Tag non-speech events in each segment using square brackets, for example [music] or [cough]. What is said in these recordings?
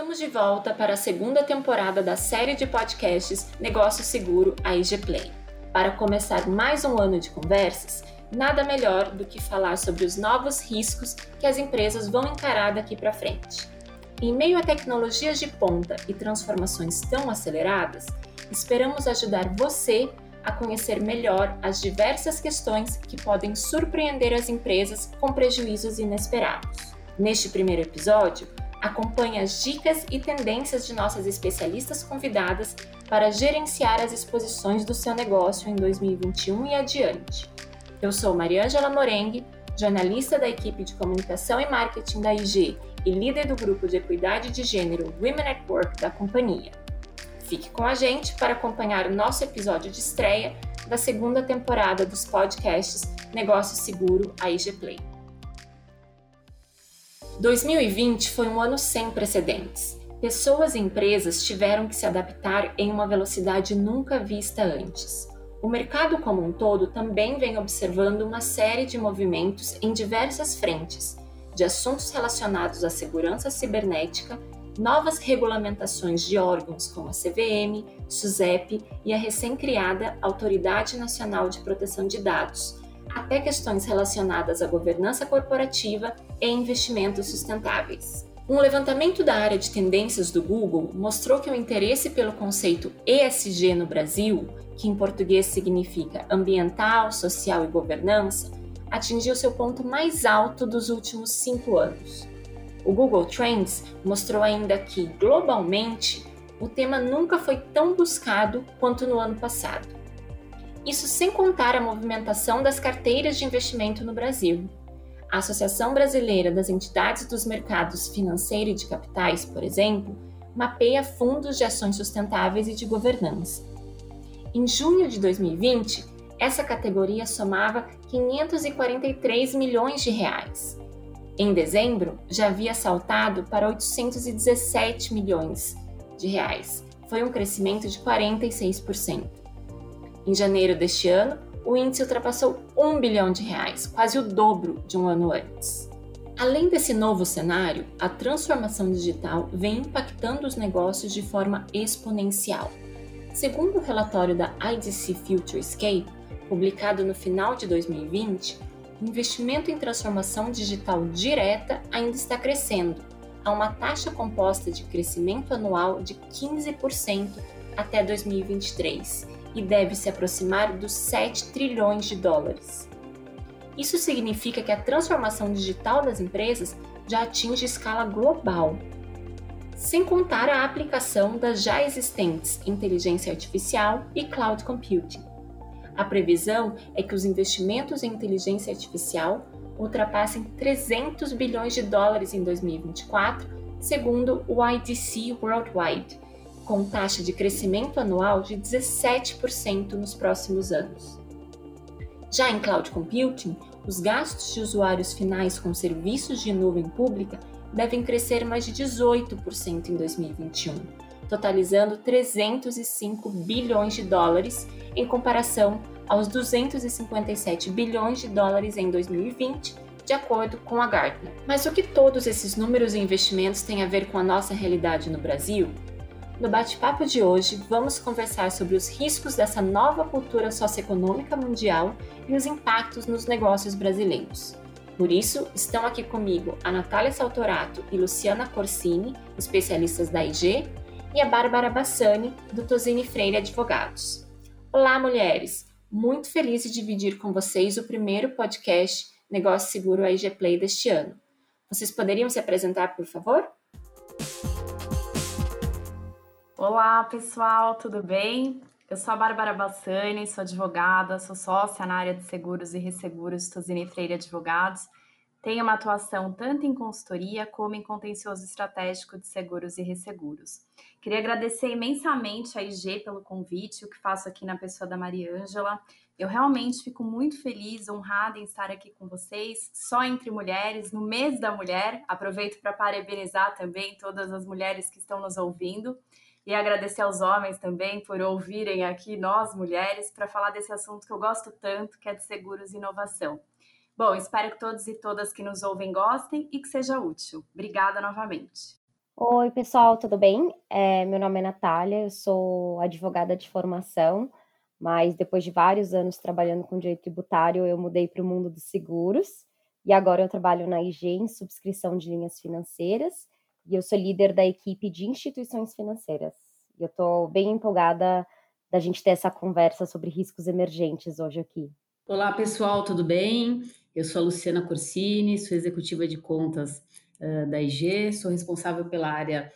Estamos de volta para a segunda temporada da série de podcasts Negócio Seguro a IG Play. Para começar mais um ano de conversas, nada melhor do que falar sobre os novos riscos que as empresas vão encarar daqui para frente. Em meio a tecnologias de ponta e transformações tão aceleradas, esperamos ajudar você a conhecer melhor as diversas questões que podem surpreender as empresas com prejuízos inesperados. Neste primeiro episódio, acompanhe as dicas e tendências de nossas especialistas convidadas para gerenciar as exposições do seu negócio em 2021 e adiante. Eu sou Mariângela Morengue, jornalista da equipe de comunicação e marketing da IG e líder do grupo de equidade de gênero Women at Work da companhia. Fique com a gente para acompanhar o nosso episódio de estreia da segunda temporada dos podcasts Negócio Seguro a IG Play. 2020 foi um ano sem precedentes. Pessoas e empresas tiveram que se adaptar em uma velocidade nunca vista antes. O mercado como um todo também vem observando uma série de movimentos em diversas frentes, de assuntos relacionados à segurança cibernética, novas regulamentações de órgãos como a CVM, SUSEP e a recém-criada Autoridade Nacional de Proteção de Dados, até questões relacionadas à governança corporativa e investimentos sustentáveis. Um levantamento da área de tendências do Google mostrou que o interesse pelo conceito ESG no Brasil, que em português significa ambiental, social e governança, atingiu seu ponto mais alto dos últimos cinco anos. O Google Trends mostrou ainda que, globalmente, o tema nunca foi tão buscado quanto no ano passado. Isso sem contar a movimentação das carteiras de investimento no Brasil. A Associação Brasileira das Entidades dos Mercados Financeiro e de Capitais, por exemplo, mapeia fundos de ações sustentáveis e de governança. Em junho de 2020, essa categoria somava 543 milhões de reais. Em dezembro, já havia saltado para 817 milhões de reais. Foi um crescimento de 46%. Em janeiro deste ano, o índice ultrapassou 1 bilhão de reais, quase o dobro de um ano antes. Além desse novo cenário, a transformação digital vem impactando os negócios de forma exponencial. Segundo o relatório da IDC Futurescape, publicado no final de 2020, o investimento em transformação digital direta ainda está crescendo, a uma taxa composta de crescimento anual de 15% até 2023 e deve se aproximar dos 7 trilhões de dólares. Isso significa que a transformação digital das empresas já atinge escala global, sem contar a aplicação das já existentes inteligência artificial e cloud computing. A previsão é que os investimentos em inteligência artificial ultrapassem 300 bilhões de dólares em 2024, segundo o IDC Worldwide, com taxa de crescimento anual de 17% nos próximos anos. Já em cloud computing, os gastos de usuários finais com serviços de nuvem pública devem crescer mais de 18% em 2021, totalizando 305 bilhões de dólares em comparação aos 257 bilhões de dólares em 2020, de acordo com a Gartner. Mas o que todos esses números e investimentos têm a ver com a nossa realidade no Brasil? No bate-papo de hoje, vamos conversar sobre os riscos dessa nova cultura socioeconômica mundial e os impactos nos negócios brasileiros. Por isso, estão aqui comigo a Natália Saltorato e Luciana Corsini, especialistas da IG, e a Bárbara Bassani, do Tosini Freire Advogados. Olá, mulheres! Muito feliz de dividir com vocês o primeiro podcast Negócio Seguro IG Play deste ano. Vocês poderiam se apresentar, por favor? Olá, pessoal, tudo bem? Eu sou a Bárbara Bassani, sou advogada, sou sócia na área de seguros e resseguros Tosini Freire Advogados tem uma atuação tanto em consultoria como em contencioso estratégico de seguros e resseguros. Queria agradecer imensamente a IG pelo convite, o que faço aqui na pessoa da Mariângela. Eu realmente fico muito feliz, honrada em estar aqui com vocês, só entre mulheres, no mês da mulher. Aproveito para parabenizar também todas as mulheres que estão nos ouvindo e agradecer aos homens também por ouvirem aqui nós mulheres para falar desse assunto que eu gosto tanto, que é de seguros e inovação. Bom, espero que todos e todas que nos ouvem gostem e que seja útil. Obrigada novamente. Oi, pessoal, tudo bem? É, meu nome é Natália, eu sou advogada de formação, mas depois de vários anos trabalhando com direito tributário, eu mudei para o mundo dos seguros e agora eu trabalho na IG em subscrição de linhas financeiras e eu sou líder da equipe de instituições financeiras. E eu estou bem empolgada da gente ter essa conversa sobre riscos emergentes hoje aqui. Olá, pessoal, tudo bem? Eu sou a Luciana Corsini, sou executiva de contas da IG, sou responsável pela área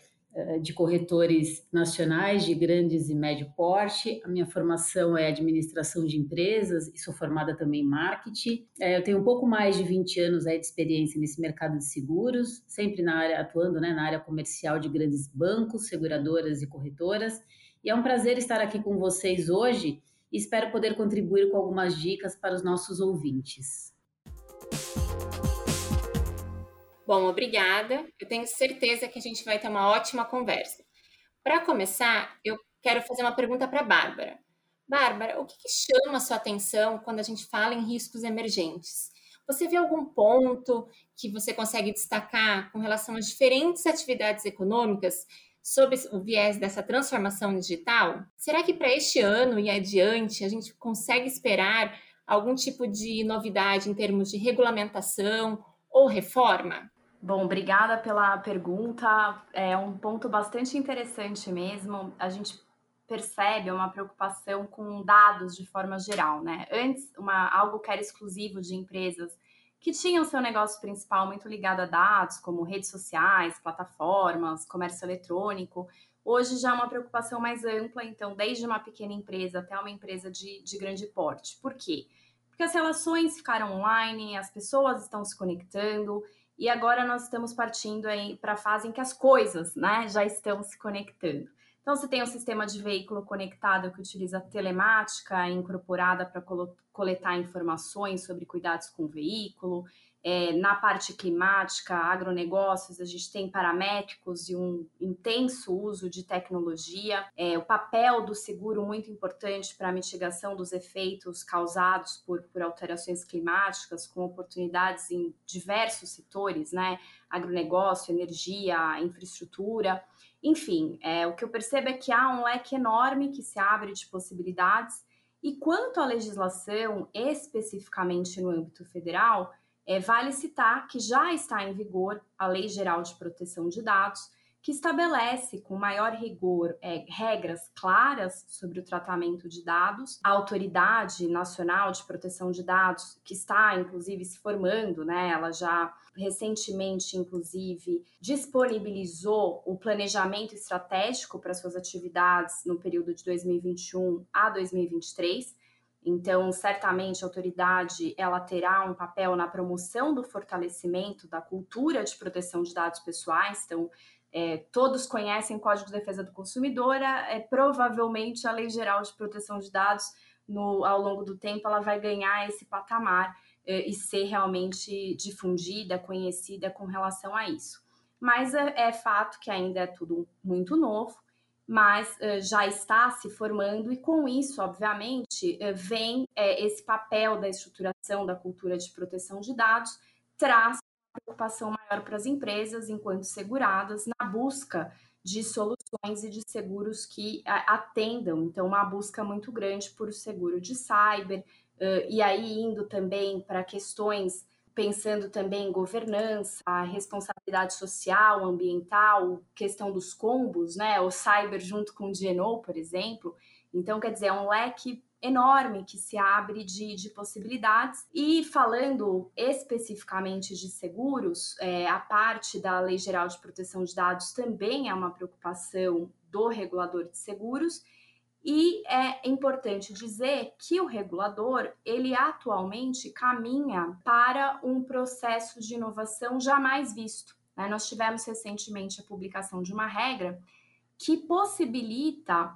de corretores nacionais de grandes e médio porte. A minha formação é administração de empresas e sou formada também em marketing. Eu tenho um pouco mais de 20 anos de experiência nesse mercado de seguros, sempre na área atuando né, na área comercial de grandes bancos, seguradoras e corretoras. E é um prazer estar aqui com vocês hoje e espero poder contribuir com algumas dicas para os nossos ouvintes. Bom, obrigada. Eu tenho certeza que a gente vai ter uma ótima conversa. Para começar, eu quero fazer uma pergunta para a Bárbara. Bárbara, o que, que chama a sua atenção quando a gente fala em riscos emergentes? Você vê algum ponto que você consegue destacar com relação às diferentes atividades econômicas sob o viés dessa transformação digital? Será que para este ano e adiante a gente consegue esperar algum tipo de novidade em termos de regulamentação ou reforma? Bom, obrigada pela pergunta. É um ponto bastante interessante mesmo. A gente percebe uma preocupação com dados de forma geral, né? Antes, uma, algo que era exclusivo de empresas que tinham seu negócio principal muito ligado a dados, como redes sociais, plataformas, comércio eletrônico. Hoje já é uma preocupação mais ampla, então, desde uma pequena empresa até uma empresa de, de grande porte. Por quê? Porque as relações ficaram online, as pessoas estão se conectando e agora nós estamos partindo para a fase em que as coisas né, já estão se conectando. Então, você tem um sistema de veículo conectado que utiliza telemática incorporada para coletar informações sobre cuidados com o veículo. É, na parte climática, agronegócios, a gente tem paramétricos e um intenso uso de tecnologia. É, o papel do seguro muito importante para a mitigação dos efeitos causados por, por alterações climáticas, com oportunidades em diversos setores, né? Agronegócio, energia, infraestrutura. Enfim, é, o que eu percebo é que há um leque enorme que se abre de possibilidades. E quanto à legislação, especificamente no âmbito federal, é, vale citar que já está em vigor a Lei Geral de Proteção de Dados, que estabelece com maior rigor é, regras claras sobre o tratamento de dados. A Autoridade Nacional de Proteção de Dados, que está inclusive se formando, né, ela já recentemente, inclusive, disponibilizou o planejamento estratégico para suas atividades no período de 2021 a 2023 então, certamente a autoridade ela terá um papel na promoção do fortalecimento da cultura de proteção de dados pessoais. Então, é, todos conhecem o Código de Defesa do Consumidor, é, provavelmente a Lei Geral de Proteção de Dados, no, ao longo do tempo, ela vai ganhar esse patamar é, e ser realmente difundida, conhecida com relação a isso. Mas é, é fato que ainda é tudo muito novo mas uh, já está se formando, e com isso, obviamente, uh, vem uh, esse papel da estruturação da cultura de proteção de dados, traz preocupação maior para as empresas, enquanto seguradas, na busca de soluções e de seguros que atendam. Então, uma busca muito grande por seguro de cyber, e aí indo também para questões pensando também em governança, responsabilidade social, ambiental, questão dos combos, né? O cyber junto com o GNO, por exemplo. Então, quer dizer, é um leque enorme que se abre de, de possibilidades. E falando especificamente de seguros, é, a parte da Lei Geral de Proteção de Dados também é uma preocupação do regulador de seguros. E é importante dizer que o regulador, ele atualmente caminha para um processo de inovação jamais visto. Né? Nós tivemos recentemente a publicação de uma regra que possibilita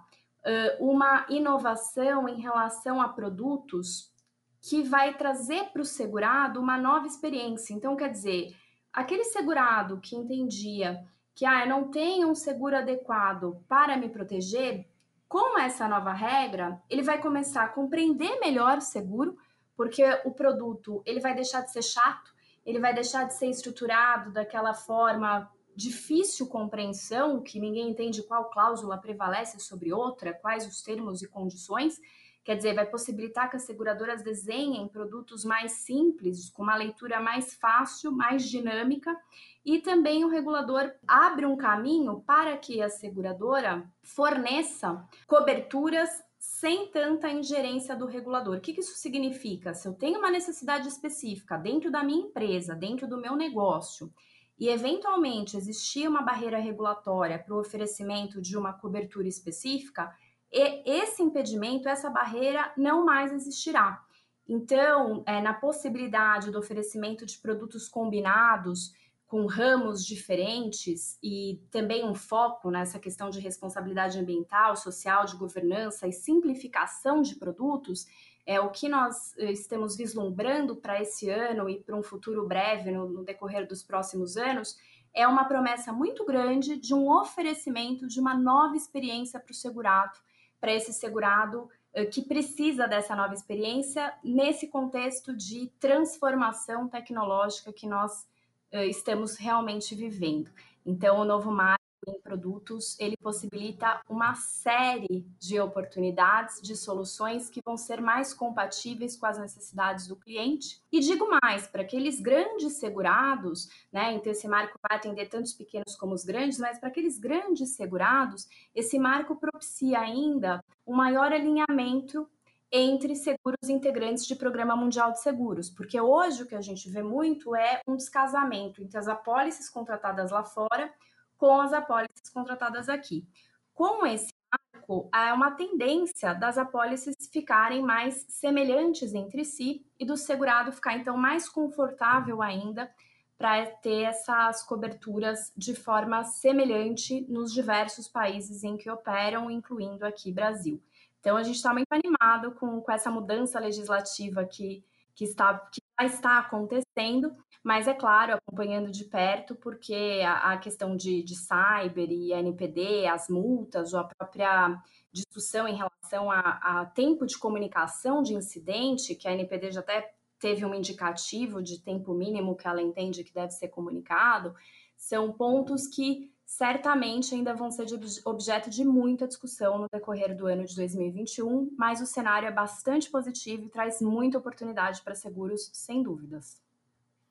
uma inovação em relação a produtos que vai trazer para o segurado uma nova experiência. Então, quer dizer, aquele segurado que entendia que ah, eu não tenho um seguro adequado para me proteger, com essa nova regra, ele vai começar a compreender melhor o seguro, porque o produto ele vai deixar de ser chato, ele vai deixar de ser estruturado daquela forma difícil compreensão, que ninguém entende qual cláusula prevalece sobre outra, quais os termos e condições. Quer dizer, vai possibilitar que as seguradoras desenhem produtos mais simples, com uma leitura mais fácil, mais dinâmica, e também o regulador abre um caminho para que a seguradora forneça coberturas sem tanta ingerência do regulador. O que, isso significa? Se eu tenho uma necessidade específica dentro da minha empresa, dentro do meu negócio, e eventualmente existir uma barreira regulatória para o oferecimento de uma cobertura específica, e esse impedimento, essa barreira não mais existirá. Então, é, na possibilidade do oferecimento de produtos combinados com ramos diferentes e também um foco nessa questão de responsabilidade ambiental, social, de governança e simplificação de produtos, é o que nós eh, estamos vislumbrando para esse ano e para um futuro breve, no, no decorrer dos próximos anos, é uma promessa muito grande de um oferecimento de uma nova experiência para o segurado, para esse segurado eh, que precisa dessa nova experiência nesse contexto de transformação tecnológica que nós uh, estamos realmente vivendo. Então, o novo marco em produtos, ele possibilita uma série de oportunidades, de soluções que vão ser mais compatíveis com as necessidades do cliente. E digo mais, para aqueles grandes segurados, né, então esse marco vai atender tanto os pequenos como os grandes, mas para aqueles grandes segurados, esse marco propicia ainda um maior alinhamento entre seguros integrantes de Programa Mundial de Seguros, porque hoje o que a gente vê muito é um descasamento entre as apólices contratadas lá fora com as apólices contratadas aqui. Com esse marco, há uma tendência das apólices ficarem mais semelhantes entre si e do segurado ficar então mais confortável ainda para ter essas coberturas de forma semelhante nos diversos países em que operam, incluindo aqui Brasil. Então, a gente está muito animado com, com essa mudança legislativa que, que, está, que já está acontecendo, mas é claro, acompanhando de perto, porque a, a questão de, de cyber e NPD, as multas, ou a própria discussão em relação a, a tempo de comunicação de incidente, que a NPD já até teve um indicativo de tempo mínimo que ela entende que deve ser comunicado, são pontos que certamente ainda vão ser objeto de muita discussão no decorrer do ano de 2021, mas o cenário é bastante positivo e traz muita oportunidade para seguros, sem dúvidas.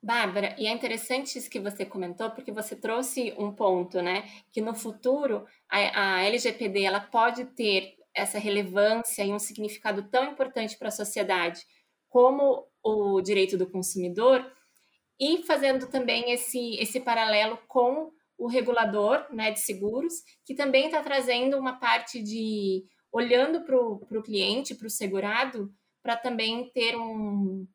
Bárbara, e é interessante isso que você comentou, porque você trouxe um ponto, né? Que no futuro a, a LGPD ela pode ter essa relevância e um significado tão importante para a sociedade como o direito do consumidor, e fazendo também esse, esse paralelo com o regulador né, de seguros, que também está trazendo uma parte de olhando para o cliente, para o segurado, para também ter um,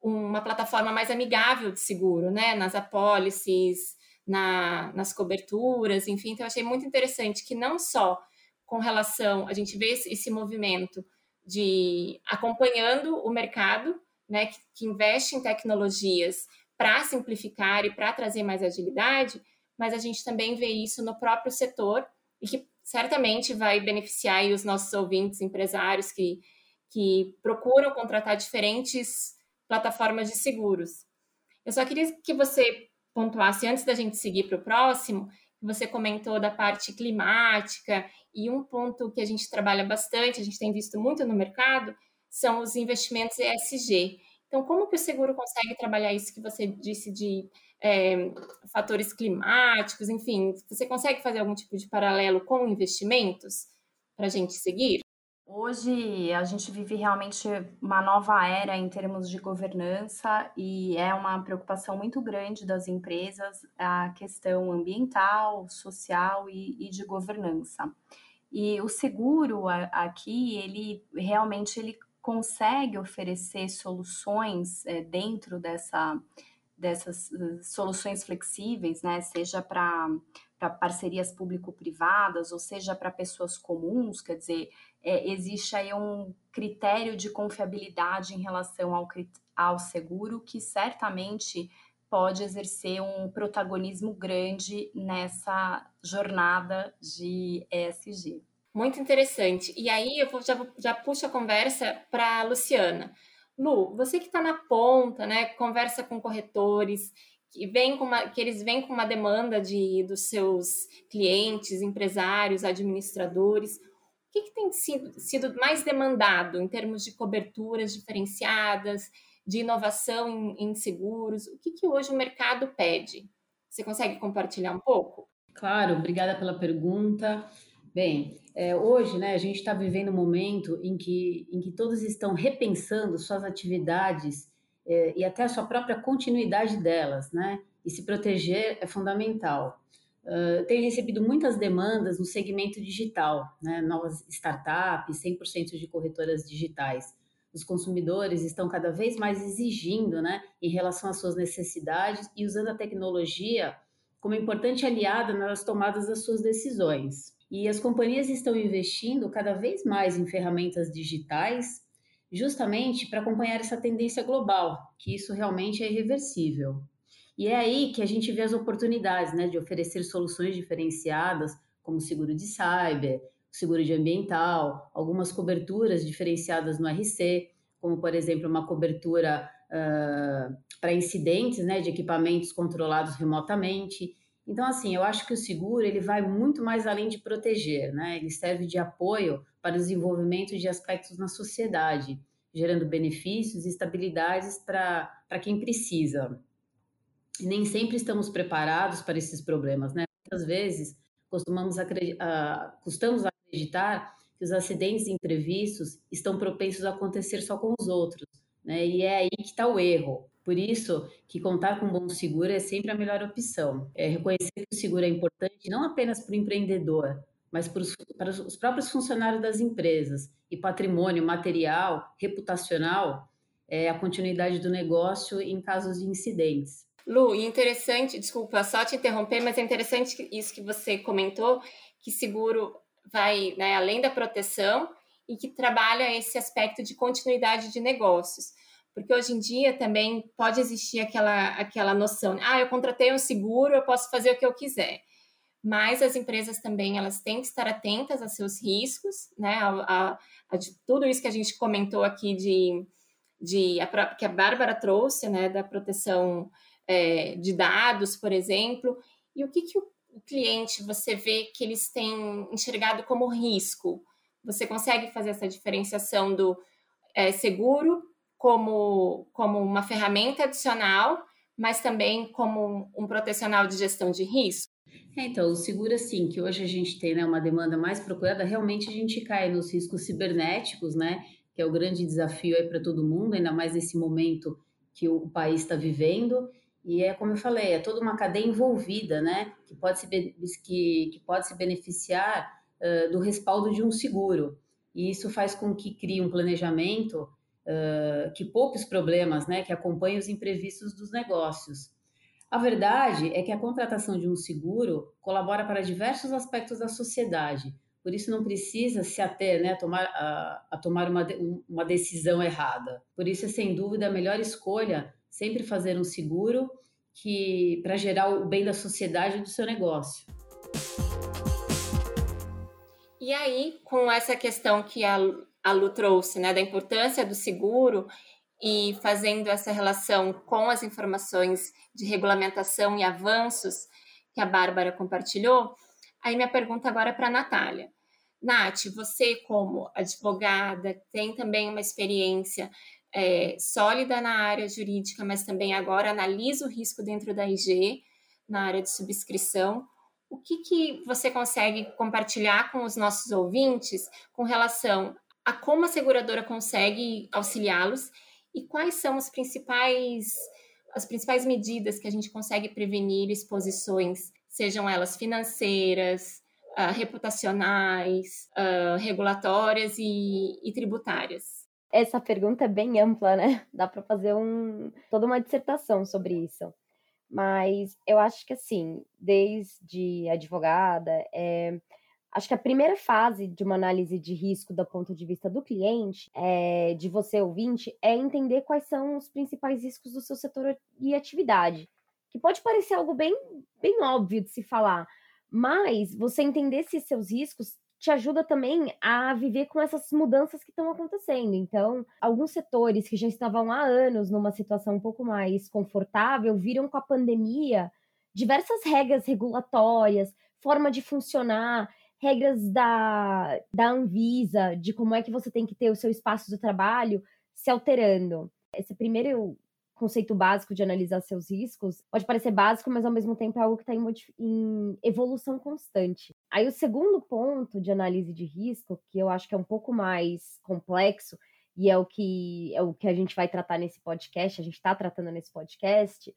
uma plataforma mais amigável de seguro, né? Nas apólices, na, nas coberturas, enfim. Então, eu achei muito interessante que não só com relação, a gente vê esse, movimento de acompanhando o mercado, né, que, que investe em tecnologias para simplificar e para trazer mais agilidade, mas a gente também vê isso no próprio setor e que certamente vai beneficiar os nossos ouvintes, empresários que, que procuram contratar diferentes plataformas de seguros. Eu só queria que você pontuasse, antes da gente seguir para o próximo, você comentou da parte climática e um ponto que a gente trabalha bastante, a gente tem visto muito no mercado, são os investimentos ESG. Então, como que o seguro consegue trabalhar isso que você disse de é, fatores climáticos, enfim, você consegue fazer algum tipo de paralelo com investimentos para a gente seguir? Hoje a gente vive realmente uma nova era em termos de governança e é uma preocupação muito grande das empresas a questão ambiental, social e, e de governança. E o seguro aqui, ele realmente ele consegue oferecer soluções é, dentro dessa dessas eh, soluções flexíveis, né, seja para parcerias público-privadas, ou seja para pessoas comuns, quer dizer, é, existe aí um critério de confiabilidade em relação ao, ao seguro que certamente pode exercer um protagonismo grande nessa jornada de ESG. Muito interessante. E aí eu já, já puxo a conversa para a Luciana. Lu, você que está na ponta, né, conversa com corretores que, vem com uma, que eles vêm com uma demanda de, dos seus clientes, empresários, administradores. O que, que tem sido, sido mais demandado em termos de coberturas diferenciadas, de inovação em, em seguros? O que, que hoje o mercado pede? Você consegue compartilhar um pouco? Claro, obrigada pela pergunta. Bem, é, hoje né, a gente está vivendo um momento em que, em que todos estão repensando suas atividades é, e até a sua própria continuidade delas, né? E se proteger é fundamental. Uh, tenho recebido muitas demandas no segmento digital, né? novas startups, 100% de corretoras digitais. Os consumidores estão cada vez mais exigindo né, em relação às suas necessidades e usando a tecnologia como importante aliada nas tomadas das suas decisões. E as companhias estão investindo cada vez mais em ferramentas digitais, justamente para acompanhar essa tendência global, que isso realmente é irreversível. E é aí que a gente vê as oportunidades né, de oferecer soluções diferenciadas, como seguro de cyber, seguro de ambiental, algumas coberturas diferenciadas no RC, como, por exemplo, uma cobertura uh, para incidentes né, de equipamentos controlados remotamente então, assim, eu acho que o seguro ele vai muito mais além de proteger, né? Ele serve de apoio para o desenvolvimento de aspectos na sociedade, gerando benefícios e estabilidades para quem precisa. E nem sempre estamos preparados para esses problemas, né? Muitas vezes costumamos acreditar, custamos acreditar que os acidentes imprevistos estão propensos a acontecer só com os outros, né? E é aí que está o erro. Por isso que contar com um bom seguro é sempre a melhor opção. É reconhecer que o seguro é importante não apenas para o empreendedor, mas para os, para os próprios funcionários das empresas. E patrimônio material, reputacional, é a continuidade do negócio em casos de incidentes. Lu, interessante, desculpa só te interromper, mas é interessante isso que você comentou, que seguro vai né, além da proteção e que trabalha esse aspecto de continuidade de negócios. Porque hoje em dia também pode existir aquela, aquela noção, ah, eu contratei um seguro, eu posso fazer o que eu quiser. Mas as empresas também elas têm que estar atentas a seus riscos, né? A, a, a tudo isso que a gente comentou aqui de, de a, que a Bárbara trouxe, né? Da proteção é, de dados, por exemplo. E o que, que o, o cliente você vê que eles têm enxergado como risco? Você consegue fazer essa diferenciação do é, seguro como, como uma ferramenta adicional, mas também como um, protecional de gestão de risco? É, então, o seguro, assim, que hoje a gente tem né, uma demanda mais procurada, realmente a gente cai nos riscos cibernéticos, né? Que é o grande desafio aí para todo mundo, ainda mais nesse momento que o país está vivendo. E é como eu falei, é toda uma cadeia envolvida, né? Que pode se, que, que pode se beneficiar uh, do respaldo de um seguro. E isso faz com que crie um planejamento uh, que poupe os problemas, né, que acompanhem os imprevistos dos negócios. A verdade é que a contratação de um seguro colabora para diversos aspectos da sociedade, por isso não precisa se ater né, a tomar, a, a tomar uma, uma decisão errada. Por isso é sem dúvida a melhor escolha sempre fazer um seguro que para gerar o bem da sociedade e do seu negócio. E aí, com essa questão que a a Lu trouxe, né, da importância do seguro e fazendo essa relação com as informações de regulamentação e avanços que a Bárbara compartilhou, aí minha pergunta agora é para a Natália. Nath, você como advogada tem também uma experiência é, sólida na área jurídica, mas também agora analisa o risco dentro da IG, na área de subscrição. O que, que você consegue compartilhar com os nossos ouvintes com relação a como a seguradora consegue auxiliá-los e quais são os principais as principais medidas que a gente consegue prevenir exposições, sejam elas financeiras, uh, reputacionais, uh, regulatórias e, e tributárias. Essa pergunta é bem ampla, né? Dá para fazer um, toda uma dissertação sobre isso. Mas eu acho que, assim, desde advogada, é, Acho que a primeira fase de uma análise de risco do ponto de vista do cliente, é, de você ouvinte, é entender quais são os principais riscos do seu setor e atividade. Que pode parecer algo bem, bem óbvio de se falar, mas você entender se seus riscos te ajuda também a viver com essas mudanças que estão acontecendo. Então, alguns setores que já estavam há anos numa situação um pouco mais confortável viram com a pandemia diversas regras regulatórias, forma de funcionar, regras da, da Anvisa, de como é que você tem que ter o seu espaço de trabalho se alterando. Esse primeiro conceito básico de analisar seus riscos pode parecer básico, mas ao mesmo tempo é algo que está em, em, evolução constante. Aí o segundo ponto de análise de risco, que eu acho que é um pouco mais complexo, e é o que é o que a gente vai tratar nesse podcast, a gente está tratando nesse podcast,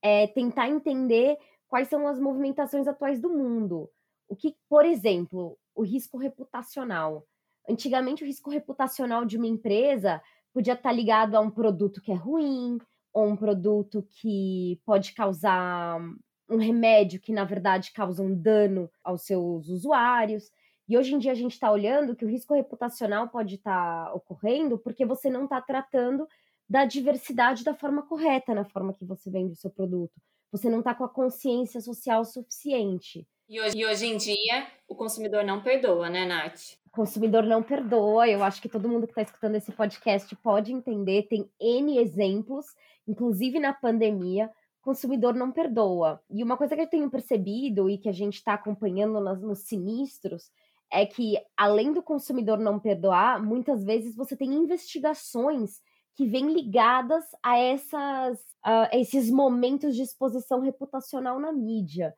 é tentar entender quais são as movimentações atuais do mundo. O que, por exemplo, o risco reputacional. Antigamente, o risco reputacional de uma empresa podia estar ligado a um produto que é ruim, ou um produto que pode causar um remédio que, na verdade, causa um dano aos seus usuários. E hoje em dia a gente está olhando que o risco reputacional pode estar tá ocorrendo porque você não está tratando da diversidade da forma correta na forma que você vende o seu produto. Você não está com a consciência social suficiente. E hoje, e hoje em dia, o consumidor não perdoa, né, Nath? Consumidor não perdoa. Eu acho que todo mundo que está escutando esse podcast pode entender. Tem N exemplos, inclusive na pandemia, consumidor não perdoa. E uma coisa que eu tenho percebido e que a gente está acompanhando nos, nos sinistros é que, além do consumidor não perdoar, muitas vezes você tem investigações que vêm ligadas a, essas, a esses momentos de exposição reputacional na mídia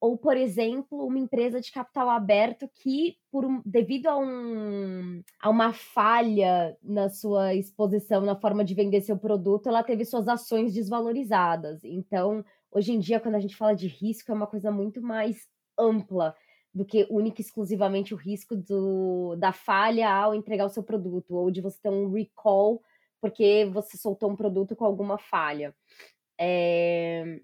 ou, por exemplo, uma empresa de capital aberto que, por um, devido a, um, a uma falha na sua exposição, na forma de vender seu produto, ela teve suas ações desvalorizadas. Então, hoje em dia, quando a gente fala de risco, é uma coisa muito mais ampla do que única e exclusivamente o risco do, da falha ao entregar o seu produto, ou de você ter um recall porque você soltou um produto com alguma falha. É...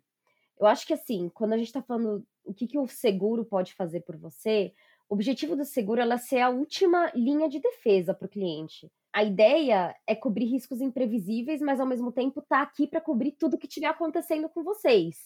Eu acho que assim, quando a gente está falando o que, que o seguro pode fazer por você, o objetivo do seguro é ser a última linha de defesa para o cliente. A ideia é cobrir riscos imprevisíveis, mas ao mesmo tempo tá aqui para cobrir tudo que estiver acontecendo com vocês.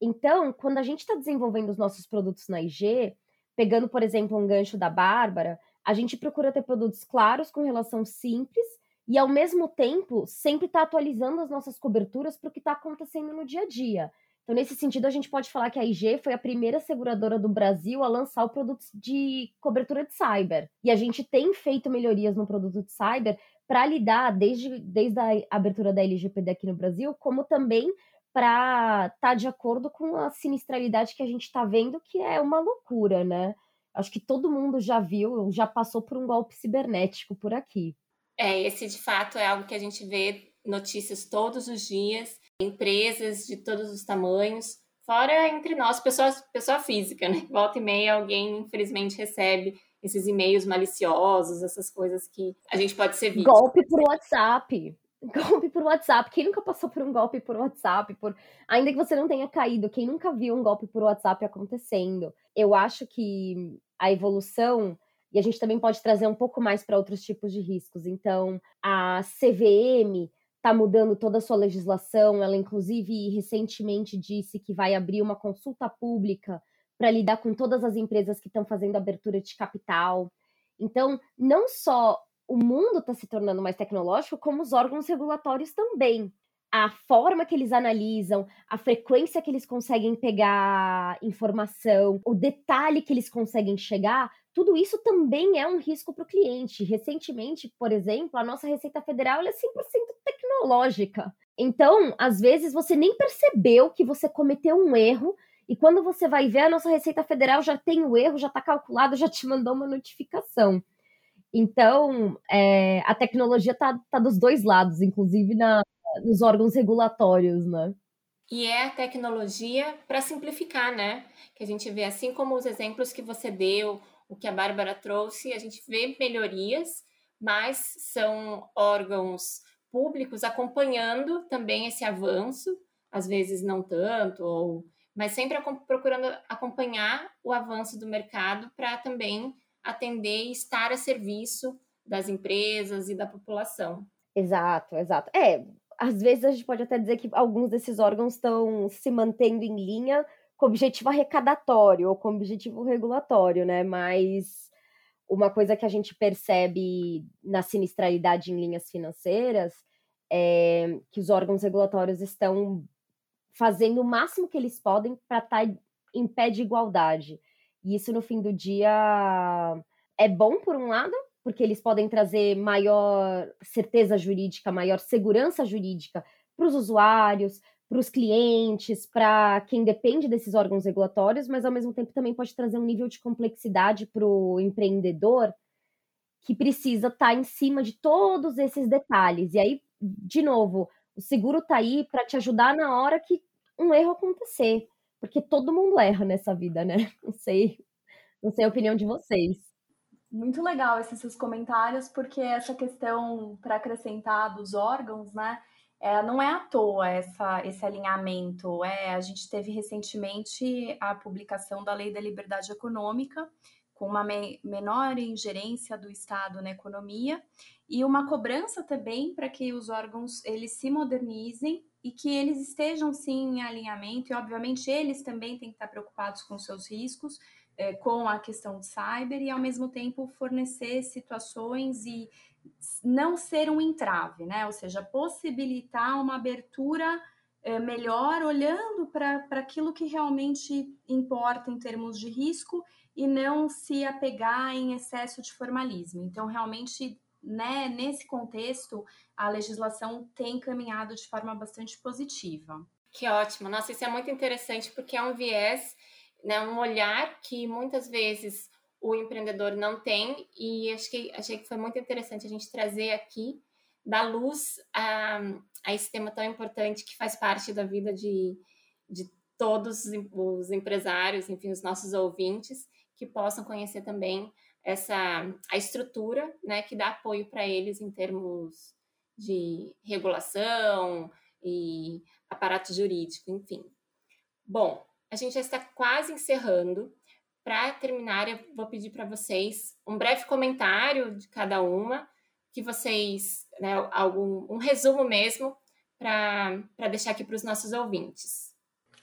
Então, quando a gente está desenvolvendo os nossos produtos na IG, pegando, por exemplo, um gancho da Bárbara, a gente procura ter produtos claros com relação simples e, ao mesmo tempo, sempre está atualizando as nossas coberturas para o que está acontecendo no dia a dia. Então, nesse sentido, a gente pode falar que a IG foi a primeira seguradora do Brasil a lançar o produto de cobertura de cyber. E a gente tem feito melhorias no produto de cyber para lidar, desde, desde a abertura da LGPD aqui no Brasil, como também para estar tá de acordo com a sinistralidade que a gente está vendo, que é uma loucura, né? Acho que todo mundo já viu, já passou por um golpe cibernético por aqui. É, esse de fato é algo que a gente vê notícias todos os dias, empresas de todos os tamanhos, fora entre nós, pessoa, pessoa física, né? Volta e meia alguém, infelizmente, recebe esses e-mails maliciosos, essas coisas que a gente pode ser vítima. Golpe por WhatsApp. Golpe por WhatsApp. Quem nunca passou por um golpe por WhatsApp? Por... Ainda que você não tenha caído, quem nunca viu um golpe por WhatsApp acontecendo? Eu acho que a evolução e a gente também pode trazer um pouco mais para outros tipos de riscos. Então, a CVM está mudando toda a sua legislação. Ela, inclusive, recentemente disse que vai abrir uma consulta pública para lidar com todas as empresas que estão fazendo abertura de capital. Então, não só o mundo está se tornando mais tecnológico, como os órgãos regulatórios também. A forma que eles analisam, a frequência que eles conseguem pegar informação, o detalhe que eles conseguem chegar, tudo isso também é um risco para o cliente. Recentemente, por exemplo, a nossa Receita Federal é 100% tecnológica. Então, às vezes, você nem percebeu que você cometeu um erro, e quando você vai ver, a nossa Receita Federal já tem o erro, já está calculado, já te mandou uma notificação. Então, é, a tecnologia está tá dos dois lados, inclusive na, nos órgãos regulatórios, né? E é a tecnologia para simplificar, né? Que a gente vê, assim como os exemplos que você deu, o que a Bárbara trouxe, a gente vê melhorias, mas são órgãos públicos acompanhando também esse avanço, às vezes não tanto, ou, mas sempre procurando acompanhar o avanço do mercado para também atender e estar a serviço das empresas e da população. Exato, exato. É, às vezes a gente pode até dizer que alguns desses órgãos estão se mantendo em linha com objetivo arrecadatório ou com objetivo regulatório, né? Mas uma coisa que a gente percebe na sinistralidade em linhas financeiras é que os órgãos regulatórios estão fazendo o máximo que eles podem para estar tá em pé de igualdade. E isso, no fim do dia, é bom, por um lado, porque eles podem trazer maior certeza jurídica, maior segurança jurídica para os usuários, para os clientes, para quem depende desses órgãos regulatórios, mas ao mesmo tempo também pode trazer um nível de complexidade para o empreendedor que precisa estar tá em cima de todos esses detalhes. E aí, de novo, o seguro está aí para te ajudar na hora que um erro acontecer, porque todo mundo erra nessa vida, né? [laughs] Não sei, não sei a opinião de vocês. Muito legal esses seus comentários, porque essa questão para acrescentar dos órgãos, né? É, não é à toa essa, esse alinhamento. É, a gente teve recentemente a publicação da Lei da Liberdade Econômica, com uma me menor ingerência do Estado na economia e uma cobrança também para que os órgãos eles se modernizem e que eles estejam sim em alinhamento e obviamente eles também têm que estar preocupados com seus riscos é, com a questão de cyber e ao mesmo tempo fornecer situações e não ser um entrave, né? Ou seja, possibilitar uma abertura é, melhor, olhando para aquilo que realmente importa em termos de risco e não se apegar em excesso de formalismo. Então, realmente, né, nesse contexto, a legislação tem caminhado de forma bastante positiva. Que ótimo. Nossa, isso é muito interessante porque é um viés, né, um olhar que muitas vezes o empreendedor não tem, e acho que, achei que foi muito interessante a gente trazer aqui, dar luz a, a esse tema tão importante que faz parte da vida de, de todos os empresários, enfim, os nossos ouvintes, que possam conhecer também essa a estrutura, né, que dá apoio para eles em termos de regulação e aparato jurídico, enfim. Bom, a gente já está quase encerrando. Para terminar, eu vou pedir para vocês um breve comentário de cada uma, que vocês, né, algum um resumo mesmo para deixar aqui para os nossos ouvintes.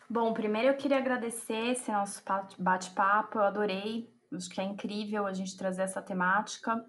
Bom, primeiro eu queria agradecer esse nosso bate-papo, eu adorei, acho que é incrível a gente trazer essa temática.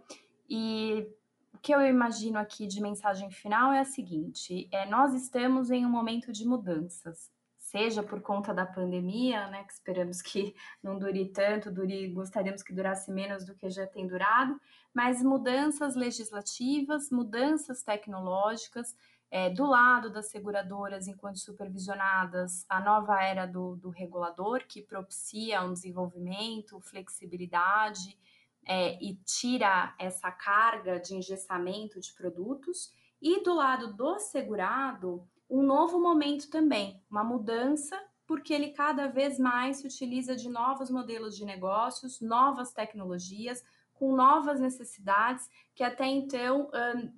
E o que eu imagino aqui de mensagem final é a seguinte: é, nós estamos em um momento de mudanças seja por conta da pandemia, né, que esperamos que [laughs] não dure tanto, dure, gostaríamos que durasse menos do que já tem durado, mas mudanças legislativas, mudanças tecnológicas, é, do lado das seguradoras enquanto supervisionadas, a nova era do, do regulador, que propicia um desenvolvimento, flexibilidade é, e tira essa carga de engessamento de produtos, e do lado do segurado, um novo momento também, uma mudança, porque ele cada vez mais se utiliza de novos modelos de negócios, novas tecnologias, com novas necessidades que até então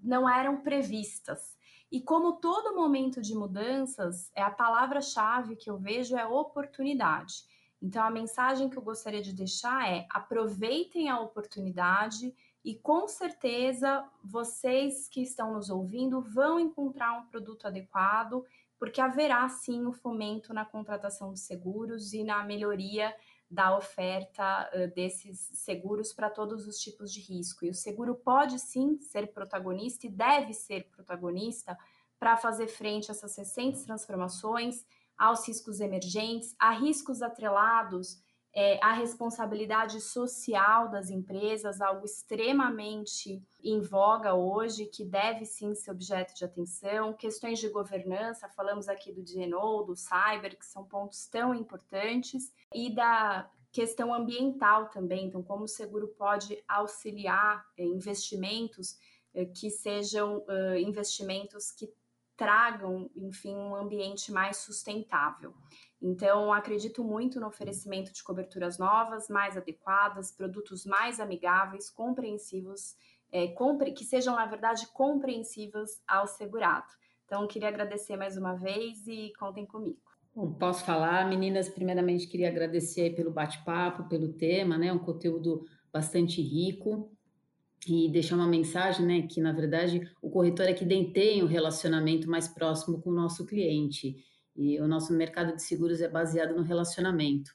não eram previstas. E como todo momento de mudanças, é a palavra-chave que eu vejo é oportunidade. Então a mensagem que eu gostaria de deixar é: aproveitem a oportunidade e com certeza vocês que estão nos ouvindo vão encontrar um produto adequado, porque haverá sim o fomento na contratação de seguros e na melhoria da oferta uh, desses seguros para todos os tipos de risco. E o seguro pode sim ser protagonista e deve ser protagonista para fazer frente a essas recentes transformações, aos riscos emergentes, a riscos atrelados é, a responsabilidade social das empresas, algo extremamente em voga hoje, que deve sim ser objeto de atenção. Questões de governança, falamos aqui do DNO, do cyber, que são pontos tão importantes, e da questão ambiental também, então, como o seguro pode auxiliar é, investimentos é, que sejam investimentos que tragam, enfim, um ambiente mais sustentável. Então, acredito muito no oferecimento de coberturas novas, mais adequadas, produtos mais amigáveis, compreensivos, é, compre, que sejam, na verdade, compreensivos ao segurado. Então, queria agradecer mais uma vez e contem comigo. Bom, posso falar, meninas? Primeiramente, queria agradecer pelo bate-papo, pelo tema, né? Um conteúdo bastante rico e deixar uma mensagem, né? Que na verdade o corretor é que detém o relacionamento mais próximo com o nosso cliente. E o nosso mercado de seguros é baseado no relacionamento.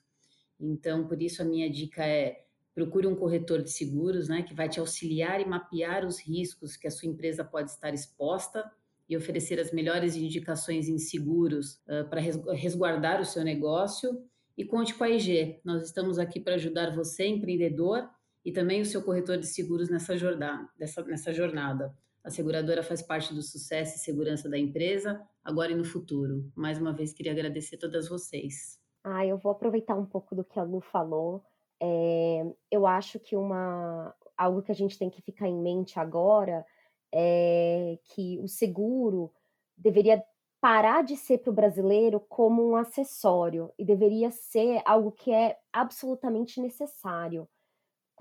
Então, por isso a minha dica é procure um corretor de seguros, né, que vai te auxiliar e mapear os riscos que a sua empresa pode estar exposta e oferecer as melhores indicações em seguros uh, para resguardar o seu negócio. E conte com a IG. Nós estamos aqui para ajudar você, empreendedor, e também o seu corretor de seguros nessa jornada. Dessa, nessa jornada. A seguradora faz parte do sucesso e segurança da empresa, agora e no futuro. Mais uma vez, queria agradecer a todas vocês. Ah, eu vou aproveitar um pouco do que a Lu falou. É, eu acho que uma algo que a gente tem que ficar em mente agora é que o seguro deveria parar de ser para o brasileiro como um acessório e deveria ser algo que é absolutamente necessário.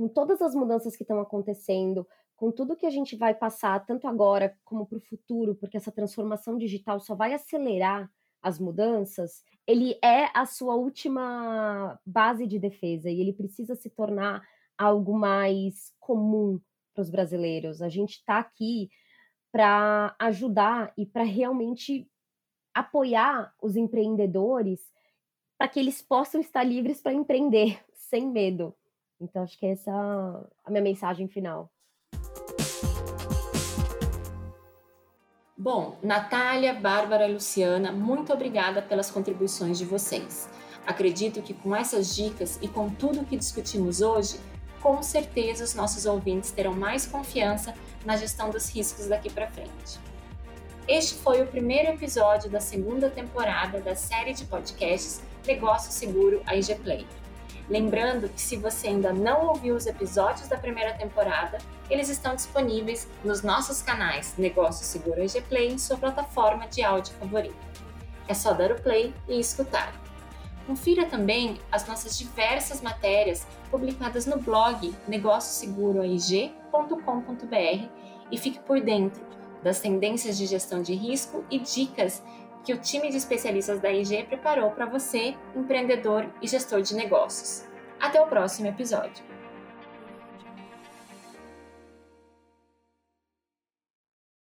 Com todas as mudanças que estão acontecendo, com tudo que a gente vai passar, tanto agora como para o futuro, porque essa transformação digital só vai acelerar as mudanças, ele é a sua última base de defesa e ele precisa se tornar algo mais comum para os brasileiros. A gente está aqui para ajudar e para realmente apoiar os empreendedores para que eles possam estar livres para empreender [laughs] sem medo. Então, acho que essa é a minha mensagem final. Bom, Natália, Bárbara Luciana, muito obrigada pelas contribuições de vocês. Acredito que com essas dicas e com tudo que discutimos hoje, com certeza os nossos ouvintes terão mais confiança na gestão dos riscos daqui para frente. Este foi o primeiro episódio da segunda temporada da série de podcasts Negócio Seguro a IG Play. Lembrando que se você ainda não ouviu os episódios da primeira temporada, eles estão disponíveis nos nossos canais Negócio Seguro IG Play em sua plataforma de áudio favorita. É só dar o play e escutar. Confira também as nossas diversas matérias publicadas no blog negocioseguroaig.com.br e fique por dentro das tendências de gestão de risco e dicas que o time de especialistas da IG preparou para você, empreendedor e gestor de negócios. Até o próximo episódio.